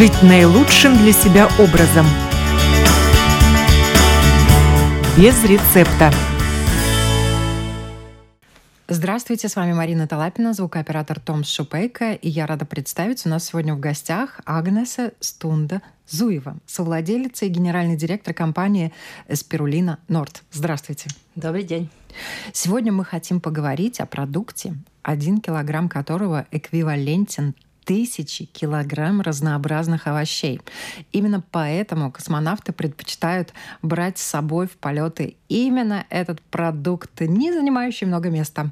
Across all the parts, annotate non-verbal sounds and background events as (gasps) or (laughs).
жить наилучшим для себя образом. Без рецепта. Здравствуйте, с вами Марина Талапина, звукооператор Том Шупейко, и я рада представить, у нас сегодня в гостях Агнеса Стунда Зуева, совладелица и генеральный директор компании Спирулина Норд. Здравствуйте. Добрый день. Сегодня мы хотим поговорить о продукте, один килограмм которого эквивалентен тысячи килограмм разнообразных овощей. Именно поэтому космонавты предпочитают брать с собой в полеты именно этот продукт, не занимающий много места.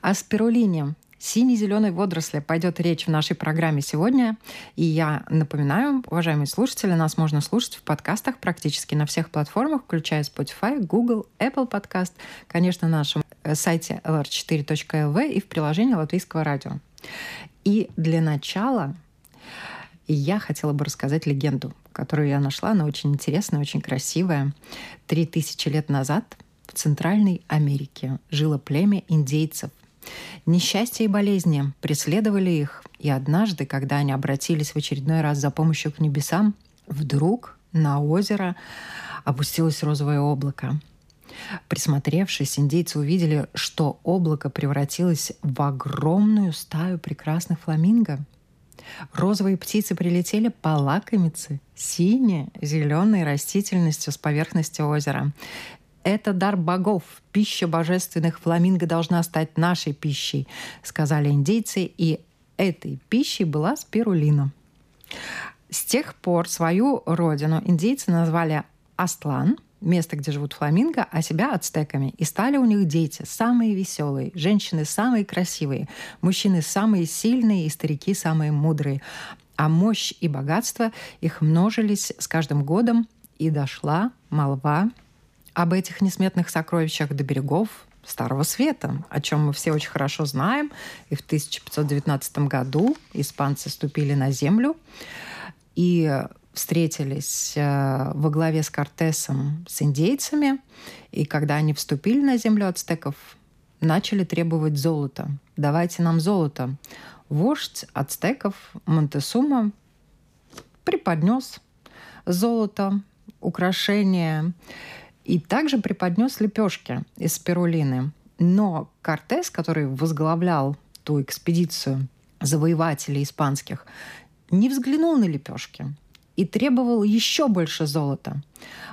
О спирулине сине-зеленой водоросли пойдет речь в нашей программе сегодня. И я напоминаю, уважаемые слушатели, нас можно слушать в подкастах практически на всех платформах, включая Spotify, Google, Apple Podcast, конечно, на нашем э, сайте lr4.lv и в приложении Латвийского радио. И для начала я хотела бы рассказать легенду, которую я нашла. Она очень интересная, очень красивая. Три тысячи лет назад в Центральной Америке жило племя индейцев. Несчастья и болезни преследовали их, и однажды, когда они обратились в очередной раз за помощью к небесам, вдруг на озеро опустилось розовое облако — Присмотревшись, индейцы увидели, что облако превратилось в огромную стаю прекрасных фламинго. Розовые птицы прилетели полакомиться синей, зеленой растительностью с поверхности озера. Это дар богов. Пища божественных фламинго должна стать нашей пищей, сказали индейцы, и этой пищей была спирулина. С тех пор свою родину индейцы назвали Астлан – место, где живут фламинго, а себя ацтеками. И стали у них дети самые веселые, женщины самые красивые, мужчины самые сильные и старики самые мудрые. А мощь и богатство их множились с каждым годом, и дошла молва об этих несметных сокровищах до берегов Старого Света, о чем мы все очень хорошо знаем. И в 1519 году испанцы ступили на землю, и встретились э, во главе с Кортесом с индейцами, и когда они вступили на землю ацтеков, начали требовать золота. Давайте нам золото. Вождь ацтеков Монтесума преподнес золото, украшения, и также преподнес лепешки из спирулины. Но Кортес, который возглавлял ту экспедицию завоевателей испанских, не взглянул на лепешки и требовал еще больше золота.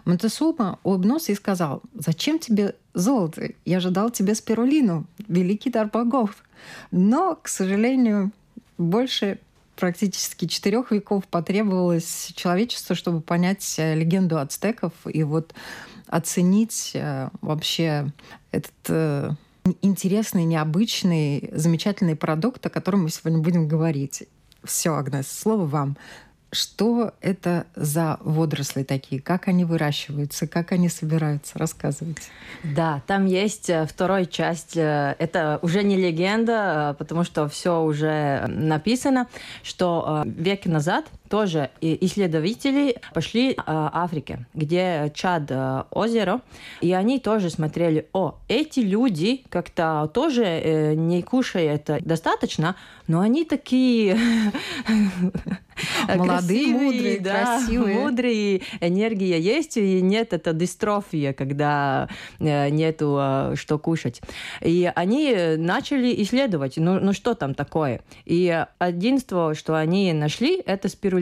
Монтесума улыбнулся и сказал, «Зачем тебе золото? Я же дал тебе спирулину, великий дар богов». Но, к сожалению, больше практически четырех веков потребовалось человечеству, чтобы понять э, легенду ацтеков и вот оценить э, вообще этот э, интересный, необычный, замечательный продукт, о котором мы сегодня будем говорить. Все, Агнес, слово вам. Что это за водоросли такие? Как они выращиваются? Как они собираются? Рассказывайте. Да, там есть э, вторая часть. Э, это уже не легенда, э, потому что все уже написано, что веки назад тоже исследователи пошли в Африке, где Чад озеро, и они тоже смотрели, о, эти люди как-то тоже не кушают достаточно, но они такие (laughs) молодые, мудрые, да, красивые. Мудрые, энергия есть, и нет это дистрофия, когда э, нету э, что кушать. И они начали исследовать, ну, ну что там такое. И единство, что они нашли, это спирулина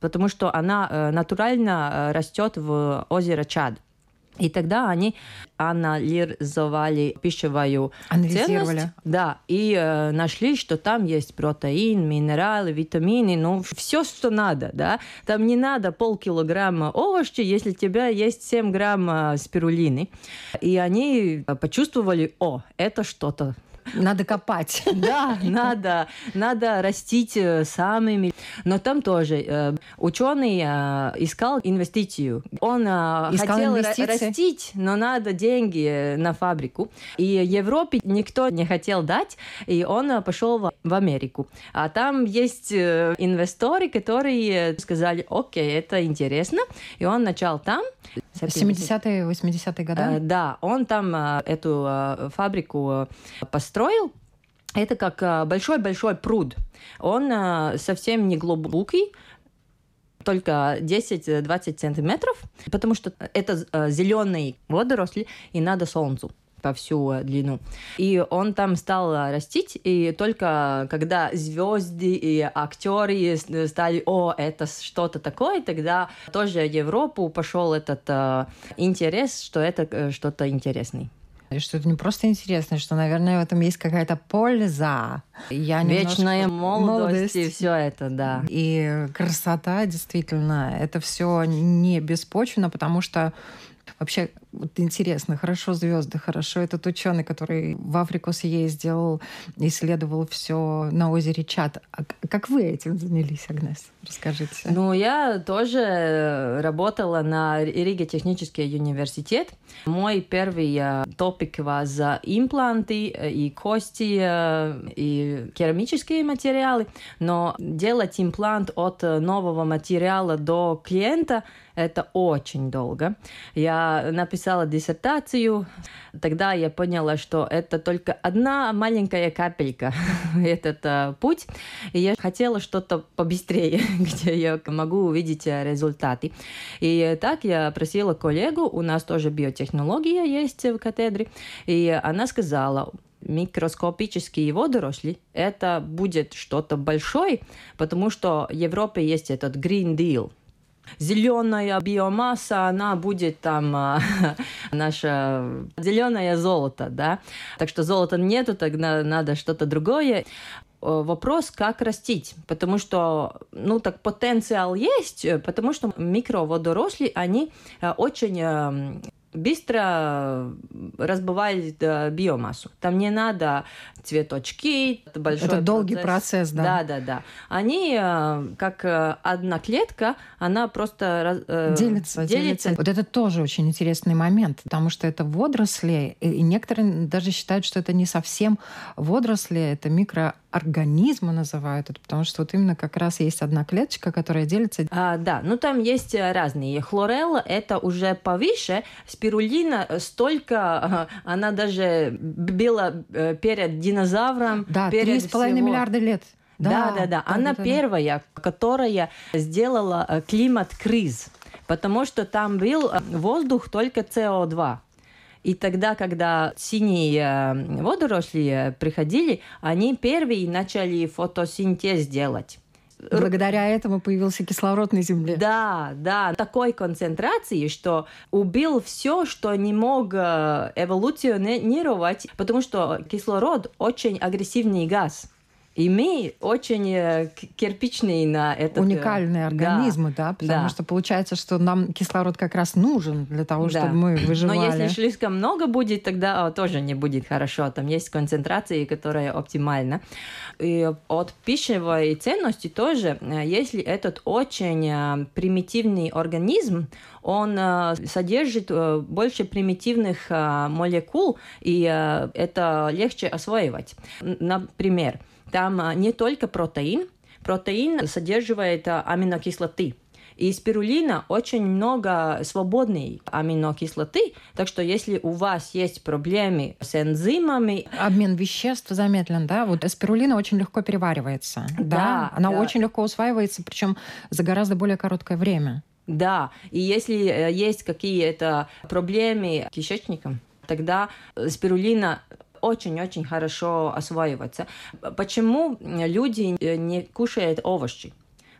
потому что она э, натурально растет в озеро Чад. И тогда они анализовали пищевую Анализировали. ценность. Да, и э, нашли, что там есть протеин, минералы, витамины, ну, все, что надо, да. Там не надо полкилограмма овощей, если у тебя есть 7 грамм э, спирулины. И они почувствовали, о, это что-то надо копать. (laughs) Да, надо, надо растить э, самыми. Но там тоже э, ученый э, искал инвестицию. Он искал хотел инвестиции? растить, но надо деньги на фабрику. И Европе никто не хотел дать, и он пошел в Америку. А там есть инвесторы, которые сказали, окей, это интересно. И он начал там. 70-е, 80-е годы? Да, он там эту фабрику построил это как большой-большой пруд. Он совсем не глубокий, только 10-20 сантиметров, потому что это э, зеленый водоросли, и надо солнцу по всю длину. И он там стал растить, и только когда звезды и актеры стали, о, это что-то такое, тогда тоже в Европу пошел этот э, интерес, что это э, что-то интересное. Что это не просто интересно, что, наверное, в этом есть какая-то польза. Я Вечная молодость, молодость и все это, да. И красота, действительно, это все не беспочвенно, потому что Вообще, вот интересно, хорошо звезды, хорошо этот ученый, который в Африку съездил, исследовал все на озере Чат. А как вы этим занялись, Агнес? Расскажите. Ну, я тоже работала на Риге технический университет. Мой первый э, топик импланты э, и кости, э, и керамические материалы. Но делать имплант от нового материала до клиента – это очень долго. Я написала диссертацию, тогда я поняла, что это только одна маленькая капелька, (laughs) этот uh, путь. И я хотела что-то побыстрее, (laughs) где я могу увидеть э, результаты. И так я просила коллегу, у нас тоже биотехнология есть в катедре, и она сказала, микроскопические водоросли, это будет что-то большое, потому что в Европе есть этот Green Deal – зеленая биомасса, она будет там а, (laughs) наше зеленое золото, да. Так что золота нету, тогда надо что-то другое вопрос, как растить, потому что, ну, так потенциал есть, потому что микроводоросли, они э, очень э, быстро разбывает биомассу. Там не надо цветочки, это большой Это долгий процесс, да. Да, да, да. Они, э, как э, одна клетка, она просто э, делится, делится. делится. Вот это тоже очень интересный момент, потому что это водоросли, и некоторые даже считают, что это не совсем водоросли, это микро организма называют это, потому что вот именно как раз есть одна клеточка, которая делится. А, да, ну там есть разные. Хлорелла это уже повыше, спирулина столько, она даже была перед динозавром. Да, три с половиной миллиарда лет. Да, да, да. да. Она да, первая, да. которая сделала э, климат-криз, потому что там был э, воздух только СО2. И тогда, когда синие э, водоросли приходили, они первые начали фотосинтез делать. Благодаря этому появился кислород на Земле. Да, да, такой концентрации, что убил все, что не мог э, эволюционировать, потому что кислород очень агрессивный газ. И мы очень э, кирпичные на это. Э, Уникальные организмы, да, да потому да. что получается, что нам кислород как раз нужен для того, да. чтобы мы выживали. Но если слишком много будет, тогда тоже не будет хорошо. Там есть концентрация, которая оптимальна. И от пищевой ценности тоже, э, если этот очень примитивный организм, он содержит больше примитивных молекул, и это легче осваивать. Например, там а, не только протеин, протеин содержит а, аминокислоты. И спирулина очень много свободной аминокислоты, так что если у вас есть проблемы с энзимами... Обмен веществ замедлен, да? Вот спирулина очень легко переваривается, да? да Она да. очень легко усваивается, причем за гораздо более короткое время. Да, и если э, есть какие-то проблемы с кишечником, тогда спирулина очень-очень хорошо осваиваться. Почему люди не кушают овощи?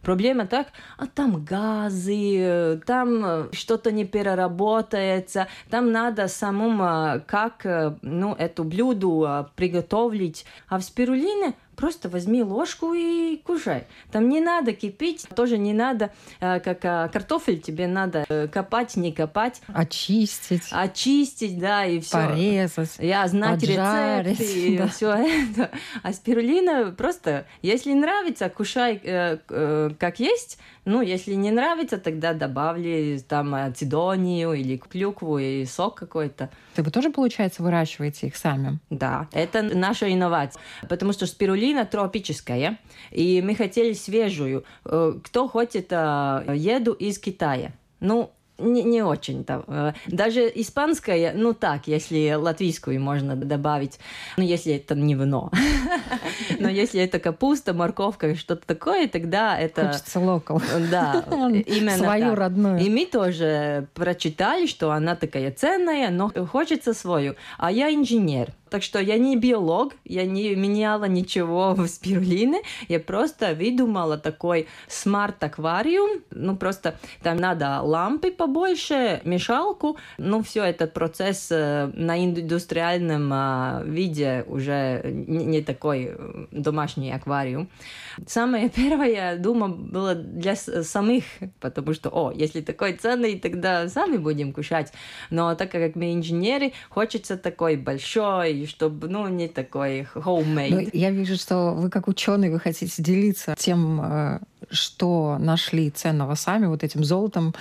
Проблема так, а там газы, там что-то не переработается, там надо самому как ну, эту блюдо приготовить. А в спирулине Просто возьми ложку и кушай. Там не надо кипить, тоже не надо, э, как э, картофель тебе надо э, копать, не копать. Очистить. Очистить, да, и все. Порезать. Я знать рецепты и (laughs) да. все это. А спирулина просто, если нравится, кушай как есть, ну, если не нравится, тогда добавили там ацидонию или клюкву и сок какой-то. Ты вы тоже, получается, выращиваете их сами? Да, это наша инновация. Потому что спирулина тропическая, и мы хотели свежую. Э, кто хочет э, еду из Китая? Ну, не, не очень-то. Э, даже испанская, ну так, если латвийскую можно добавить, ну если это не вино. (laughs) Но если это капуста, морковка, что-то такое, тогда это... Хочется local. Да, (laughs) именно Свою так. родную. И мы тоже прочитали, что она такая ценная, но хочется свою. А я инженер. Так что я не биолог, я не меняла ничего (laughs) в спирулины, я просто выдумала такой smart аквариум. Ну, просто там надо лампы побольше, мешалку. Ну, все этот процесс э, на индустриальном а, виде уже не, такой э, домашний аквариум. Самое (laughs) первое, думаю, было для самих, потому что, о, если такой ценный, тогда сами будем кушать. Но так как мы инженеры, хочется такой большой, чтобы, ну, не такой homemade. Ну, я вижу, что вы как ученый, вы хотите делиться тем, э, что нашли ценного сами, вот этим золотом.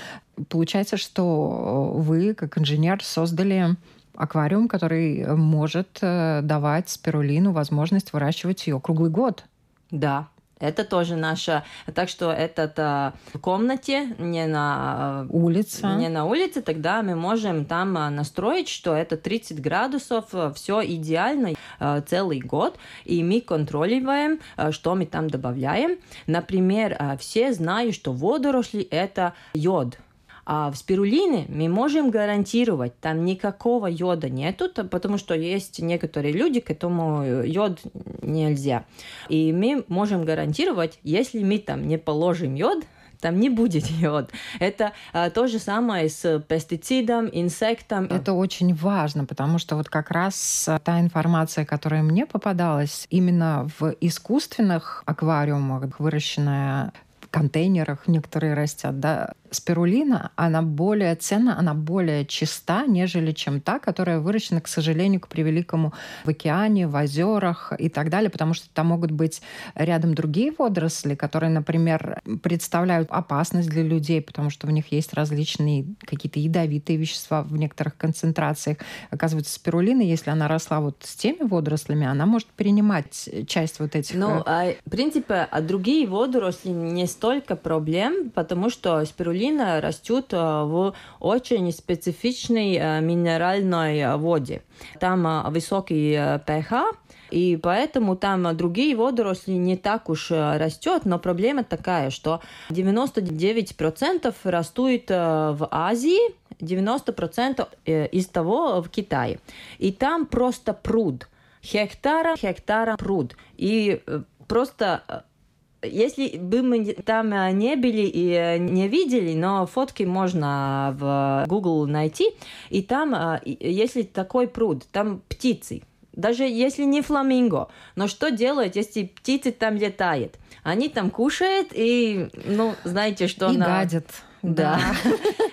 Получается, что вы, как инженер, создали аквариум, который может э, давать спирулину возможность выращивать ее круглый год. Да, это тоже наша... Так что это в комнате, не на улице. Не на улице, тогда мы можем там а, настроить, что это 30 градусов, все идеально целый год, и мы контролируем, что мы там добавляем. Например, все знают, что водоросли – это йод. А в спирулине мы можем гарантировать, там никакого йода нету, потому что есть некоторые люди, к этому йод нельзя. И мы можем гарантировать, если мы там не положим йод, там не будет (laughs) йод. Это а, то же самое с пестицидом, инсектом. Это очень важно, потому что вот как раз та информация, которая мне попадалась, именно в искусственных аквариумах выращенная в контейнерах некоторые растят, да, спирулина, она более ценна, она более чиста, нежели чем та, которая выращена, к сожалению, к превеликому в океане, в озерах и так далее, потому что там могут быть рядом другие водоросли, которые, например, представляют опасность для людей, потому что в них есть различные какие-то ядовитые вещества в некоторых концентрациях. Оказывается, спирулина, если она росла вот с теми водорослями, она может принимать часть вот этих... Ну, э, а, в принципе, а другие водоросли не столько проблем, потому что спирулина спирулина растет э, в очень специфичной э, минеральной воде. Там э, высокий pH, и поэтому там другие водоросли не так уж растет, но проблема такая, что 99% растут в Азии, 90% из того в Китае. И там просто пруд. Хектара, хектара пруд. И просто если бы мы там э, не были и э, не видели, но фотки можно в Google найти, и там, э, если такой пруд, там птицы, даже если не фламинго, но что делать, если птицы там летают? Они там кушают и, ну, знаете, что и на... гадят. Да.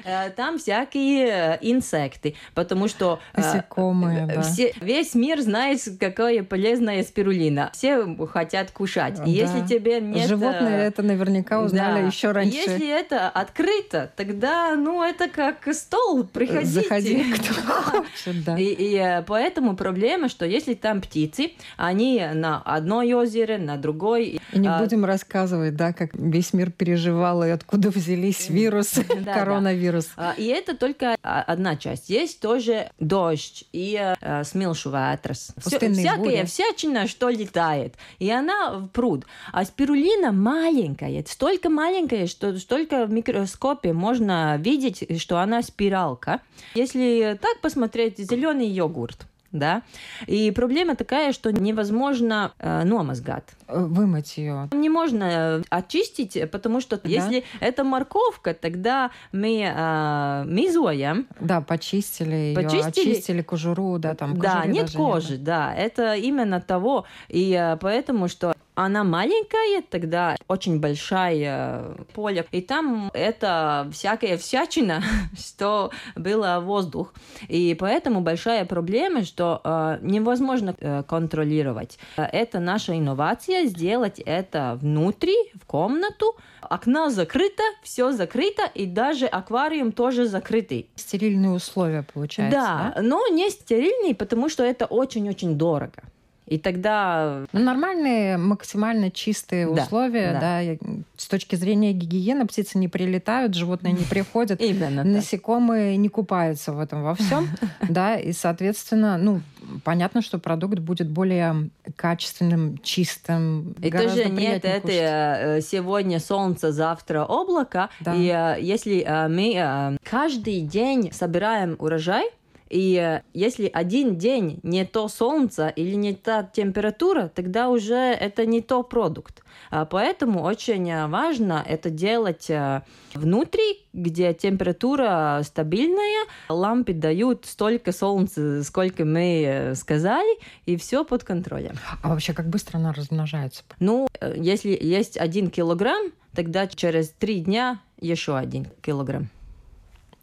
Э, там всякие э, инсекты, потому что... Э, Насекомые, да. Все, весь мир знает, какая полезная спирулина. Все хотят кушать. И да. если тебе нет... Животные это наверняка узнали да. еще раньше. Если это открыто, тогда, ну, это как стол, приходите. Заходи, (laughs) кто хочет, да. И, и поэтому проблема, что если там птицы, они на одной озере, на другой... И не а... будем рассказывать, да, как весь мир переживал и откуда взялись вирусы вирус, да, коронавирус. Да. И это только одна часть. Есть тоже дождь и э, смилшу ветрос. Всякая бури. всячина, что летает. И она в пруд. А спирулина маленькая, столько маленькая, что столько в микроскопе можно видеть, что она спиралка. Если так посмотреть, зеленый йогурт да. И проблема такая, что невозможно э, номазгать. Вымыть ее. Не можно э, очистить, потому что да? если это морковка, тогда мы э, мизуем. Да, почистили ее, почистили. очистили кожуру, да, там Да, нет кожи, нет. да, это именно того. И э, поэтому, что она маленькая, тогда очень большая поле, и там это всякая всячина, (laughs) что было воздух. И поэтому большая проблема, что э, невозможно э, контролировать. Это наша инновация, сделать это внутри, в комнату, окна закрыто, все закрыто, и даже аквариум тоже закрытый. Стерильные условия, получается, да? Да, но не стерильный, потому что это очень-очень дорого. И тогда... Ну, нормальные, максимально чистые да, условия, да. да. С точки зрения гигиены птицы не прилетают, животные не приходят. (laughs) Именно Насекомые не купаются в этом во всем. (laughs) Да, и, соответственно, ну, понятно, что продукт будет более качественным, чистым. И тоже нет, это э, сегодня солнце, завтра облако. Да. И э, если э, мы каждый день собираем урожай, и если один день не то солнце или не та температура, тогда уже это не то продукт. А поэтому очень важно это делать э, внутри, где температура стабильная, лампы дают столько солнца, сколько мы э, сказали, и все под контролем. А вообще, как быстро она размножается? Ну, э, если есть один килограмм, тогда через три дня еще один килограмм.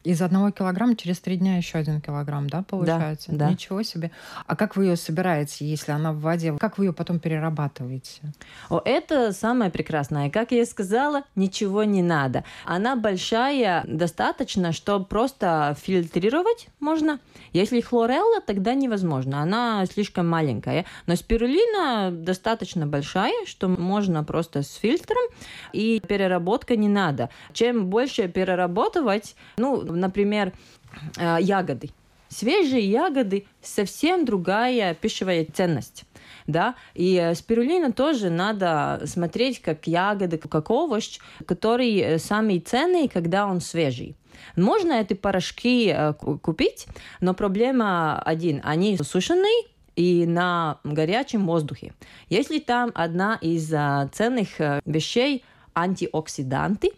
Из одного килограмма через три дня еще один килограмм, да, получается? Да, да. Ничего себе. А как вы ее собираете, если она в воде? Как вы ее потом перерабатываете? О, это самое прекрасное. Как я сказала, ничего не надо. Она большая, достаточно, чтобы просто фильтрировать можно. Если хлорелла, тогда невозможно. Она слишком маленькая. Но спирулина достаточно большая, что можно просто с фильтром, и переработка не надо. Чем больше перерабатывать, ну, например, э, ягоды. Свежие ягоды совсем другая пищевая ценность. Да? И э, спирулина тоже надо смотреть как ягоды, как овощ, который э, самый ценный, когда он свежий. Можно эти порошки купить, но проблема один. Они сушеные, и на горячем воздухе. Если там одна из ценных вещей антиоксиданты,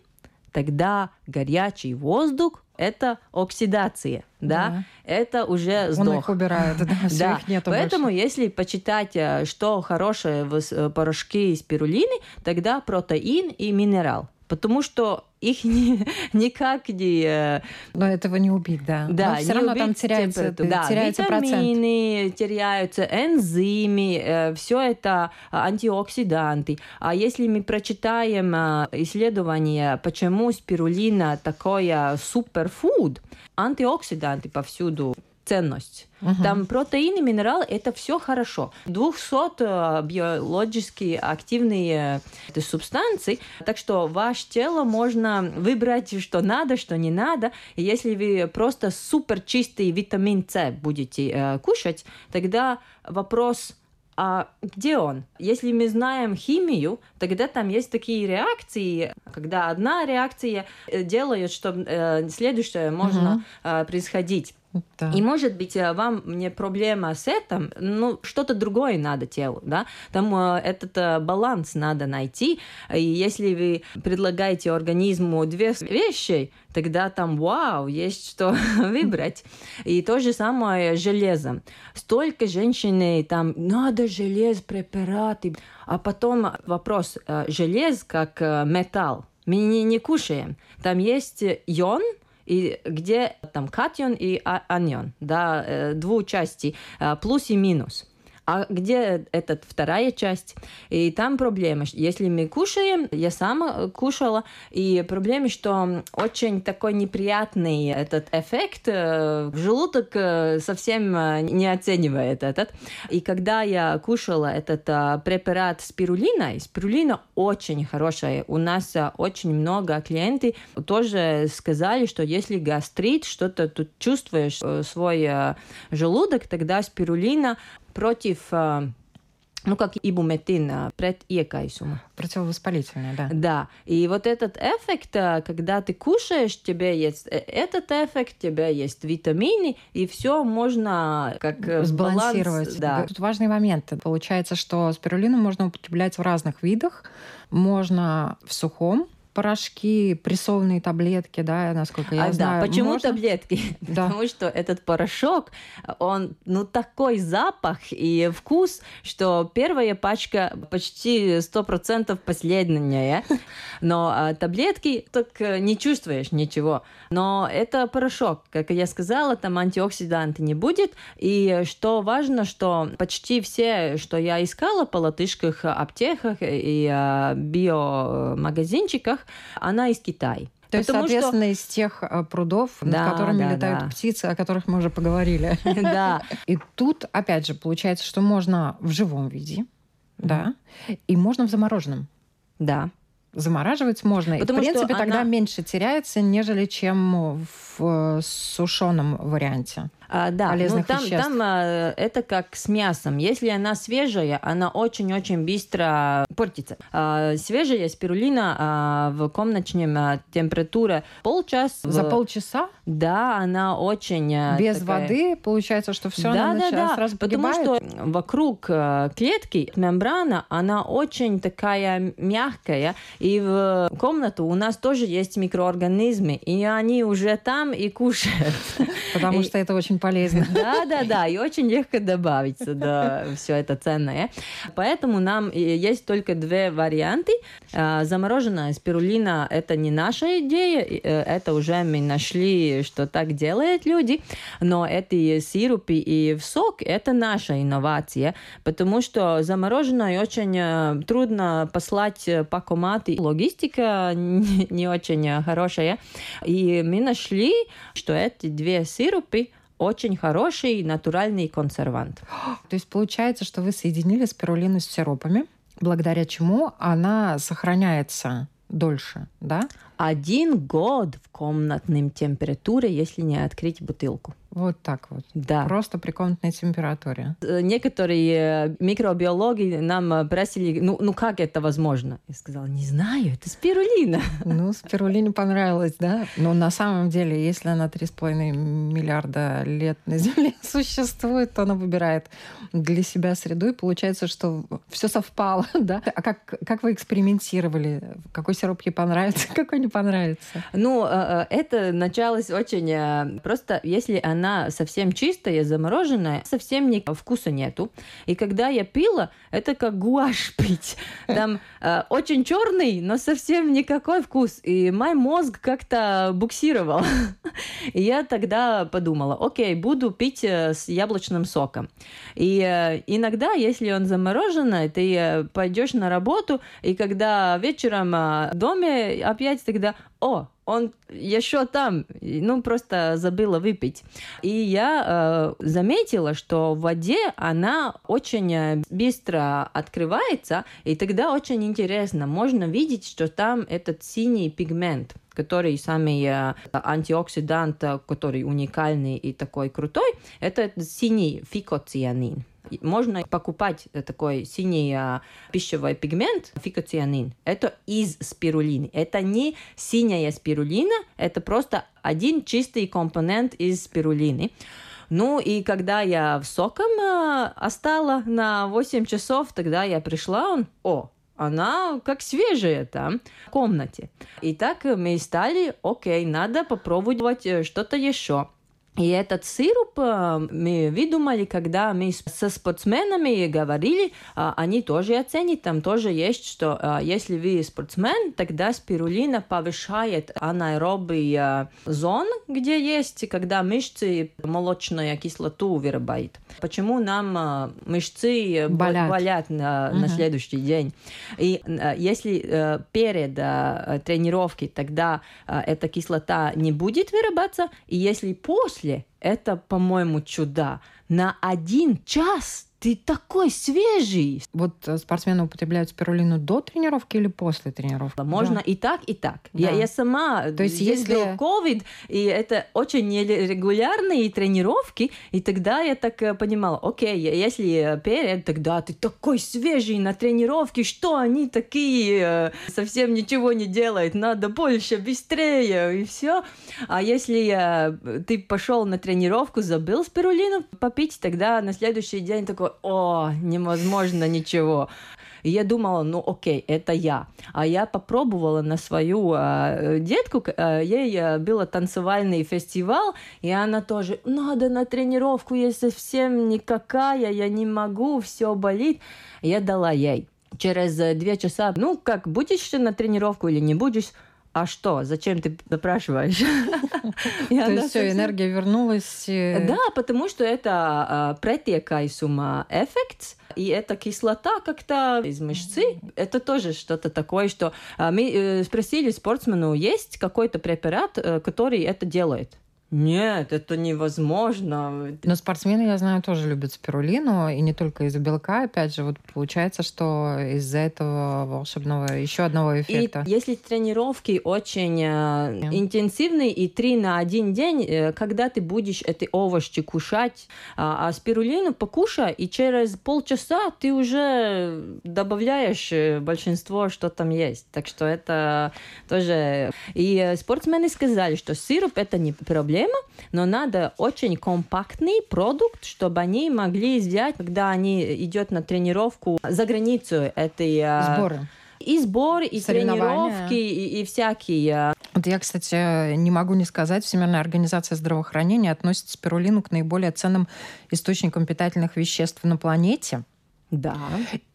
тогда горячий воздух это оксидация, да, да. это уже сдох. Он их убирает, да, (laughs) да. их нету Поэтому, больше. если почитать, э, что хорошее в э, порошке из спирулины, тогда протеин и минерал. Потому что их не, (laughs) никак не... Э, Но этого не убить, да. Да, Но все равно там теряется, да, теряется витамины, процент. теряются энзимы, э, все это антиоксиданты. А если мы прочитаем э, исследование, почему спирулина такое суперфуд, антиоксиданты повсюду ценность. Угу. Там протеины, минералы, это все хорошо. 200 э, биологически активные э, субстанции, так что ваше тело можно выбрать, что надо, что не надо. И если вы просто супер чистый витамин С будете э, кушать, тогда вопрос а где он? Если мы знаем химию, тогда там есть такие реакции, когда одна реакция э, делает, что э, следующее можно угу. э, происходить. Да. И может быть э, вам не проблема с этим, ну что-то другое надо телу, да, там э, этот э, баланс надо найти. И если вы предлагаете организму две вещи, тогда там вау, есть что (laughs) выбрать. И то же самое с железом. Столько женщины там надо желез, препараты, а потом вопрос желез как металл. Мы не, не кушаем. Там есть ион, и где там катион и а, анион, да, э, двух частей, э, плюс и минус. А где эта вторая часть? И там проблема. Если мы кушаем, я сама кушала, и проблема, что очень такой неприятный этот эффект, э, желудок совсем не оценивает этот. И когда я кушала этот препарат спирулина, спирулина очень хорошая. У нас очень много клиентов тоже сказали, что если гастрит, что-то тут чувствуешь свой желудок, тогда спирулина против ну, как ибуметин, пред иекайсума. Противовоспалительное, да. Да. И вот этот эффект, когда ты кушаешь, тебе есть этот эффект, у тебя есть витамины, и все можно как сбалансировать. Баланс, да. Тут важный момент. Получается, что спирулину можно употреблять в разных видах. Можно в сухом порошки, прессованные таблетки, да, насколько я а, знаю. Да, почему можно? таблетки? (laughs) (laughs) Да. Потому что этот порошок, он, ну, такой запах и вкус, что первая пачка почти 100% последняя, но а, таблетки так э, не чувствуешь ничего. Но это порошок, как я сказала, там антиоксиданты не будет, и что важно, что почти все, что я искала по латышских аптеках и а, биомагазинчиках, она из Китая. То есть, соответственно, что... из тех э, прудов, да, над которыми да, летают да. птицы, о которых мы уже поговорили. (laughs) Да. И тут, опять же, получается, что можно в живом виде, да, и можно в замороженном. Да. Замораживать можно. Потому и, в принципе, тогда она... меньше теряется, нежели чем в э, сушеном варианте. А, да, полезных ну, там, веществ. там а, это как с мясом. Если она свежая, она очень-очень быстро портится. А, свежая спирулина а, в комнатной а, температуре полчаса. За полчаса? Да, она очень... А, Без такая... воды получается, что все да, да, да. сразу Потому что вокруг а, клетки мембрана, она очень такая мягкая, и в комнату у нас тоже есть микроорганизмы, и они уже там и кушают. Потому что это очень полезно. Да, да, да, и очень легко добавиться, да, все это ценное. Поэтому нам есть только две варианты. А, замороженная спирулина – это не наша идея, э, это уже мы нашли, что так делают люди, но эти сиропы и в сок – это наша инновация, потому что замороженная очень э, трудно послать по комате. Логистика (laughs) не очень хорошая. И мы нашли, что эти две сиропы очень хороший натуральный консервант. (gasps) То есть получается, что вы соединили спирулину с сиропами, благодаря чему она сохраняется дольше, да? Один год в комнатной температуре, если не открыть бутылку. Вот так вот. Да. Просто при комнатной температуре. Э, некоторые э, микробиологи нам э, просили, ну, ну как это возможно? Я сказала, не знаю, это спирулина. (laughs) Ну, спирулине понравилось, да? Но на самом деле, если она 3,5 миллиарда лет на (laughs) Земле существует, то она выбирает для себя среду, и получается, что все совпало, (laughs) да? А как, как вы экспериментировали? Какой сироп ей понравится, какой не понравится? Ну, это началось очень просто, если она она совсем чистая, замороженная, совсем ни вкуса нету. И когда я пила, это как гуашь (laughs) пить. Там э, очень черный, но совсем никакой вкус. И мой мозг как-то буксировал. (laughs) И я тогда подумала, окей, буду пить э, с яблочным соком. И э, иногда, если он замороженный, ты э, пойдешь на работу, и когда вечером э, в доме опять тогда, о, он еще там, ну, просто забыла выпить. И я э, заметила, что в воде она очень э, быстро открывается, и тогда очень интересно, можно видеть, что там этот синий пигмент который самый э, антиоксидант, который уникальный и такой крутой, это синий фикоцианин. Можно покупать такой синий а, пищевой пигмент, фикоцианин. Это из спирулины. Это не синяя спирулина, это просто один чистый компонент из спирулины. Ну и когда я в соком э, остала на 8 часов, тогда я пришла, он, о, она как свежая там в комнате. И так мы стали, окей, надо попробовать э, что-то еще. И этот сироп э, мы выдумали, когда мы со спортсменами говорили, а, они тоже оценят, там тоже есть, что а, если вы спортсмен, тогда спирулина повышает анаэробный э, зон, где есть, когда мышцы молочную кислоту вырабатывают. Почему нам э, мышцы болят, болят на, угу. на следующий день? И если перед тренировкой, тогда эта кислота не будет вырабатываться, и если после это, по-моему, чудо. На один час ты такой свежий. Вот э, спортсмены употребляют спирулину до тренировки или после тренировки? Можно да. и так, и так. Да. Я, я сама, То есть если COVID, и это очень нерегулярные тренировки, и тогда я так э, понимала, окей, если перед, тогда ты такой свежий на тренировке, что они такие, э, совсем ничего не делают, надо больше, быстрее, и все. А если ты пошел на тренировку, забыл спирулину попить, тогда на следующий день такой, о, невозможно ничего. И я думала, ну окей, это я. А я попробовала на свою э, детку, э, ей э, был танцевальный фестиваль, и она тоже, надо на тренировку, я совсем никакая, я не могу, все болит. Я дала ей. Через две часа, ну как, будешь на тренировку или не будешь? А что, зачем ты допрашиваешь? (laughs) То есть все, энергия вернулась. Да, потому что это претекайсума эффект, и эта кислота как-то из мышцы. Это тоже что-то такое, что мы э, спросили спортсмену, есть какой-то препарат, э, который это делает? Нет, это невозможно. Но спортсмены, я знаю, тоже любят спирулину, и не только из-за белка. Опять же, вот получается, что из-за этого волшебного еще одного эффекта. И если тренировки очень yeah. Э, интенсивные и три на один день, э, когда ты будешь эти овощи кушать, а, а спирулину покушай, и через полчаса ты уже добавляешь э, большинство, что там есть. Так что это тоже... И спортсмены сказали, что сироп это не проблема, проблема, но надо очень компактный продукт, чтобы они могли взять, когда они идет на тренировку за границу этой а, сборы. И сборы, и тренировки, и, и всякие. Вот я, кстати, не могу не сказать, Всемирная организация здравоохранения относит спирулину к наиболее ценным источникам питательных веществ на планете. Да.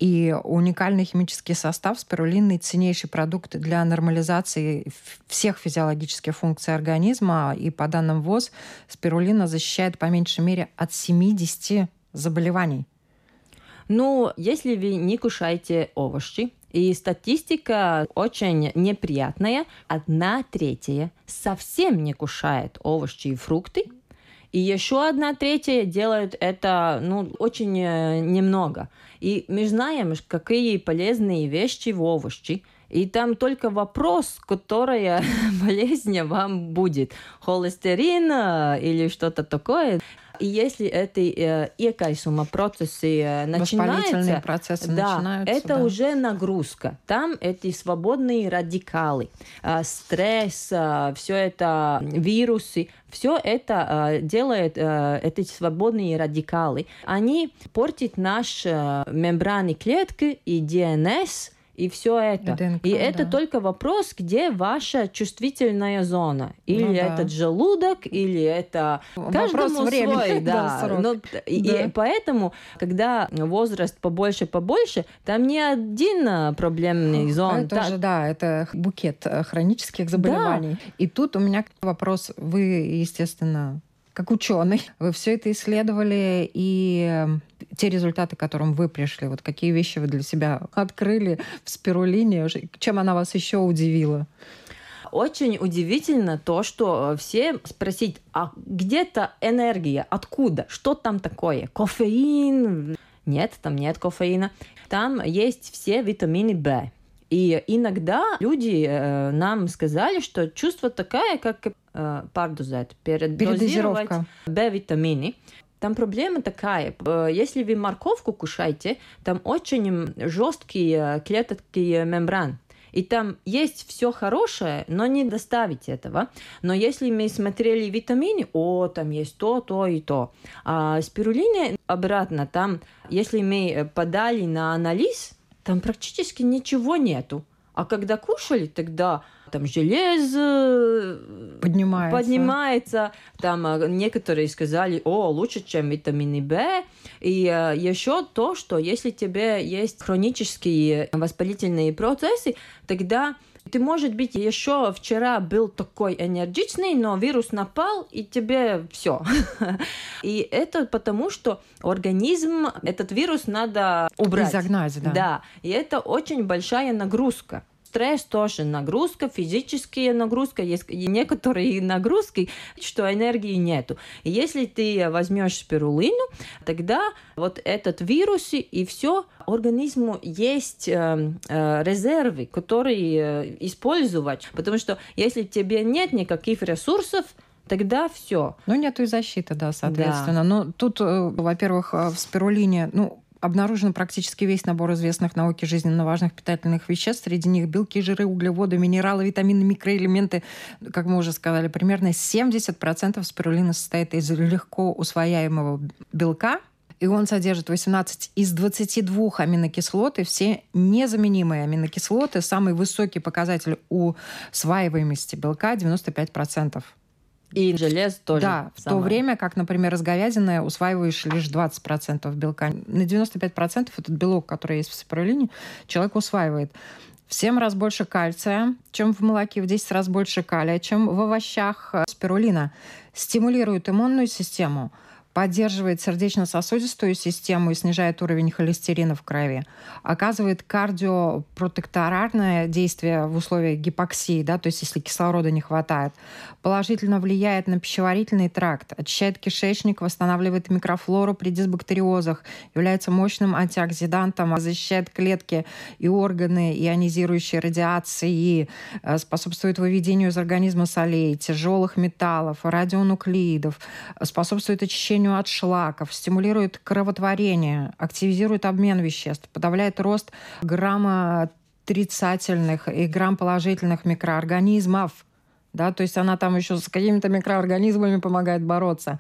И уникальный химический состав спирулины – ценнейший продукт для нормализации всех физиологических функций организма. И по данным ВОЗ, спирулина защищает по меньшей мере от 70 заболеваний. Ну, если вы не кушаете овощи, и статистика очень неприятная. Одна третья совсем не кушает овощи и фрукты, и еще одна третья делают это ну, очень э, немного. И мы знаем, какие полезные вещи в овощи. И там только вопрос, которая (laughs) болезнь вам будет. Холестерин э, или что-то такое. И если эти э, иекайсума процессы э, начинаются, процессы да, начинаются, это да. уже нагрузка. Там эти свободные радикалы, э, стресс, э, все это вирусы, все это э, делает э, эти свободные радикалы. Они портят наши э, мембраны клетки и ДНС, и все это. ДНК, и да. это только вопрос, где ваша чувствительная зона. Или ну, этот да. желудок, или это каждому вопрос свой. (laughs) Да. Но, да. И поэтому, когда возраст побольше, побольше, там не один а, проблемный зон. Это так. же, да, это букет э, хронических заболеваний. Да. И тут у меня вопрос. Вы, естественно, как ученый, вы все это исследовали, и эм, те результаты, к которым вы пришли, вот какие вещи вы для себя открыли в спирулине, чем она вас еще удивила? Очень удивительно то, что все спросить, а где-то энергия, откуда, что там такое, кофеин? Нет, там нет кофеина. Там есть все витамины В. И иногда люди э, нам сказали, что чувство такое, как э, пардозет, передозировать B-витамины. Там проблема такая, э, если вы морковку кушаете, там очень жесткие клетки мембран. И там есть все хорошее, но не доставить этого. Но если мы смотрели витамины, о, там есть то, то и то. А спирулина обратно, там, если мы подали на анализ, там практически ничего нету. А когда кушали, тогда там железо поднимается. поднимается. Там а, некоторые сказали, о, лучше, чем витамины В. И а, еще то, что если тебе есть хронические воспалительные процессы, тогда ты, может быть, еще вчера был такой энергичный, но вирус напал, и тебе все. (laughs) И это потому, что организм, этот вирус надо убрать. Изогнать, да. Да, и это очень большая нагрузка стресс тоже нагрузка, физические нагрузка, есть некоторые нагрузки, что энергии нету. И если ты возьмешь спирулину, тогда вот этот вирус и все организму есть э, э, резервы, которые э, использовать, потому что если тебе нет никаких ресурсов, тогда все. Ну, нету и защиты, да, соответственно. Да. Но тут, э, во-первых, э, в спирулине, ну, обнаружен практически весь набор известных науке жизненно важных питательных веществ. Среди них белки, жиры, углеводы, минералы, витамины, микроэлементы. Как мы уже сказали, примерно 70% спирулины состоит из легко усвояемого белка, и он содержит 18 из 22 аминокислот, и все незаменимые аминокислоты. Самый высокий показатель усваиваемости белка 95%. И желез тоже. Да, в то время как, например, из говядины усваиваешь лишь 20% белка. На 95% этот белок, который есть в спирулине, человек усваивает. в 7 раз больше кальция, чем в молоке, в 10 раз больше калия, чем в овощах. Спирулина стимулирует иммунную систему – поддерживает сердечно-сосудистую систему и снижает уровень холестерина в крови, оказывает кардиопротекторарное действие в условиях гипоксии, да, то есть если кислорода не хватает, положительно влияет на пищеварительный тракт, очищает кишечник, восстанавливает микрофлору при дисбактериозах, является мощным антиоксидантом, защищает клетки и органы ионизирующей радиации, э, способствует выведению из организма солей, тяжелых металлов, радионуклеидов, способствует очищению очищению от шлаков, стимулирует кровотворение, активизирует обмен веществ, подавляет рост грамма отрицательных и грамм положительных микроорганизмов – да, то есть она там еще с какими-то микроорганизмами помогает бороться,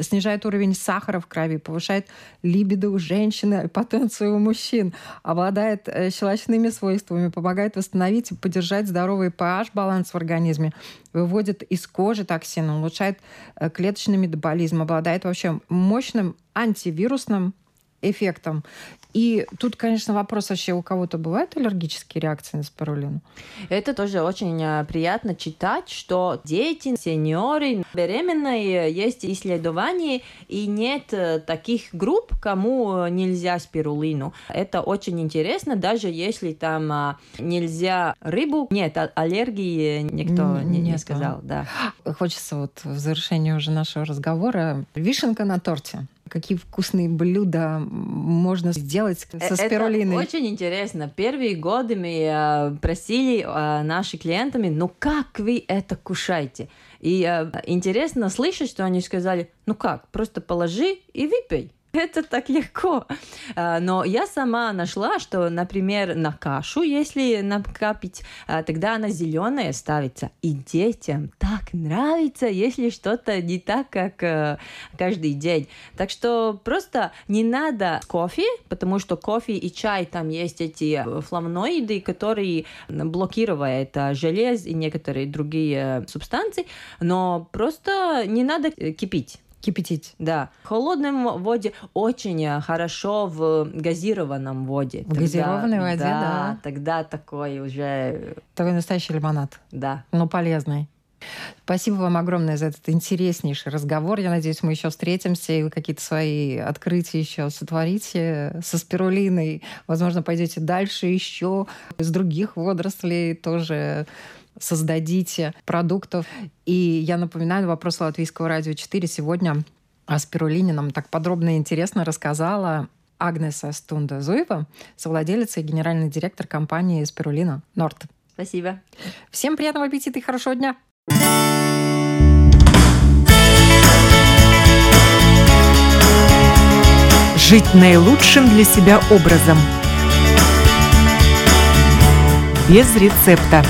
снижает уровень сахара в крови, повышает либидо у женщины, потенцию у мужчин, обладает э, щелочными свойствами, помогает восстановить и поддержать здоровый pH баланс в организме, выводит из кожи токсины, улучшает э, клеточный метаболизм, обладает вообще мощным антивирусным эффектом. И тут, конечно, вопрос вообще, у кого-то бывают аллергические реакции на спирулину? Это тоже очень а, приятно читать, что дети, сеньоры, беременные, есть исследования, и нет э, таких групп, кому нельзя спирулину. Это очень интересно, даже если там нельзя рыбу, нет, а, аллергии никто не, не сказал. Да. Хочется вот в завершении уже нашего разговора вишенка на торте какие вкусные блюда можно сделать со э, спирулиной. Это очень интересно. Первые годы мы э, просили э, наши клиентами, ну как вы это кушаете? И интересно слышать, что они сказали, ну как, просто положи и выпей. Это так легко. А, но я сама нашла, что, например, на кашу, если накапить, а, тогда она зеленая ставится. И детям так нравится, если что-то не так, как э, каждый день. Так что просто не надо кофе, потому что кофе и чай, там есть эти флавоноиды, которые блокируют э, желез и некоторые другие субстанции, но просто не надо кипить. Кипятить. Да. В холодном воде очень э, хорошо в газированном воде. В тогда, газированной воде, да, да. Тогда такой уже... Такой настоящий лимонад. Да. Но полезный. Спасибо вам огромное за этот интереснейший разговор. Я надеюсь, мы еще встретимся, и вы какие-то свои открытия еще сотворите со спирулиной. Возможно, пойдете дальше еще из других водорослей тоже создадите продуктов. И я напоминаю, вопрос Латвийского радио 4 сегодня о спирулине нам так подробно и интересно рассказала Агнеса Стунда Зуева, совладелица и генеральный директор компании «Спирулина Норд». Спасибо. Всем приятного аппетита и хорошего дня! Жить наилучшим для себя образом. Без рецепта.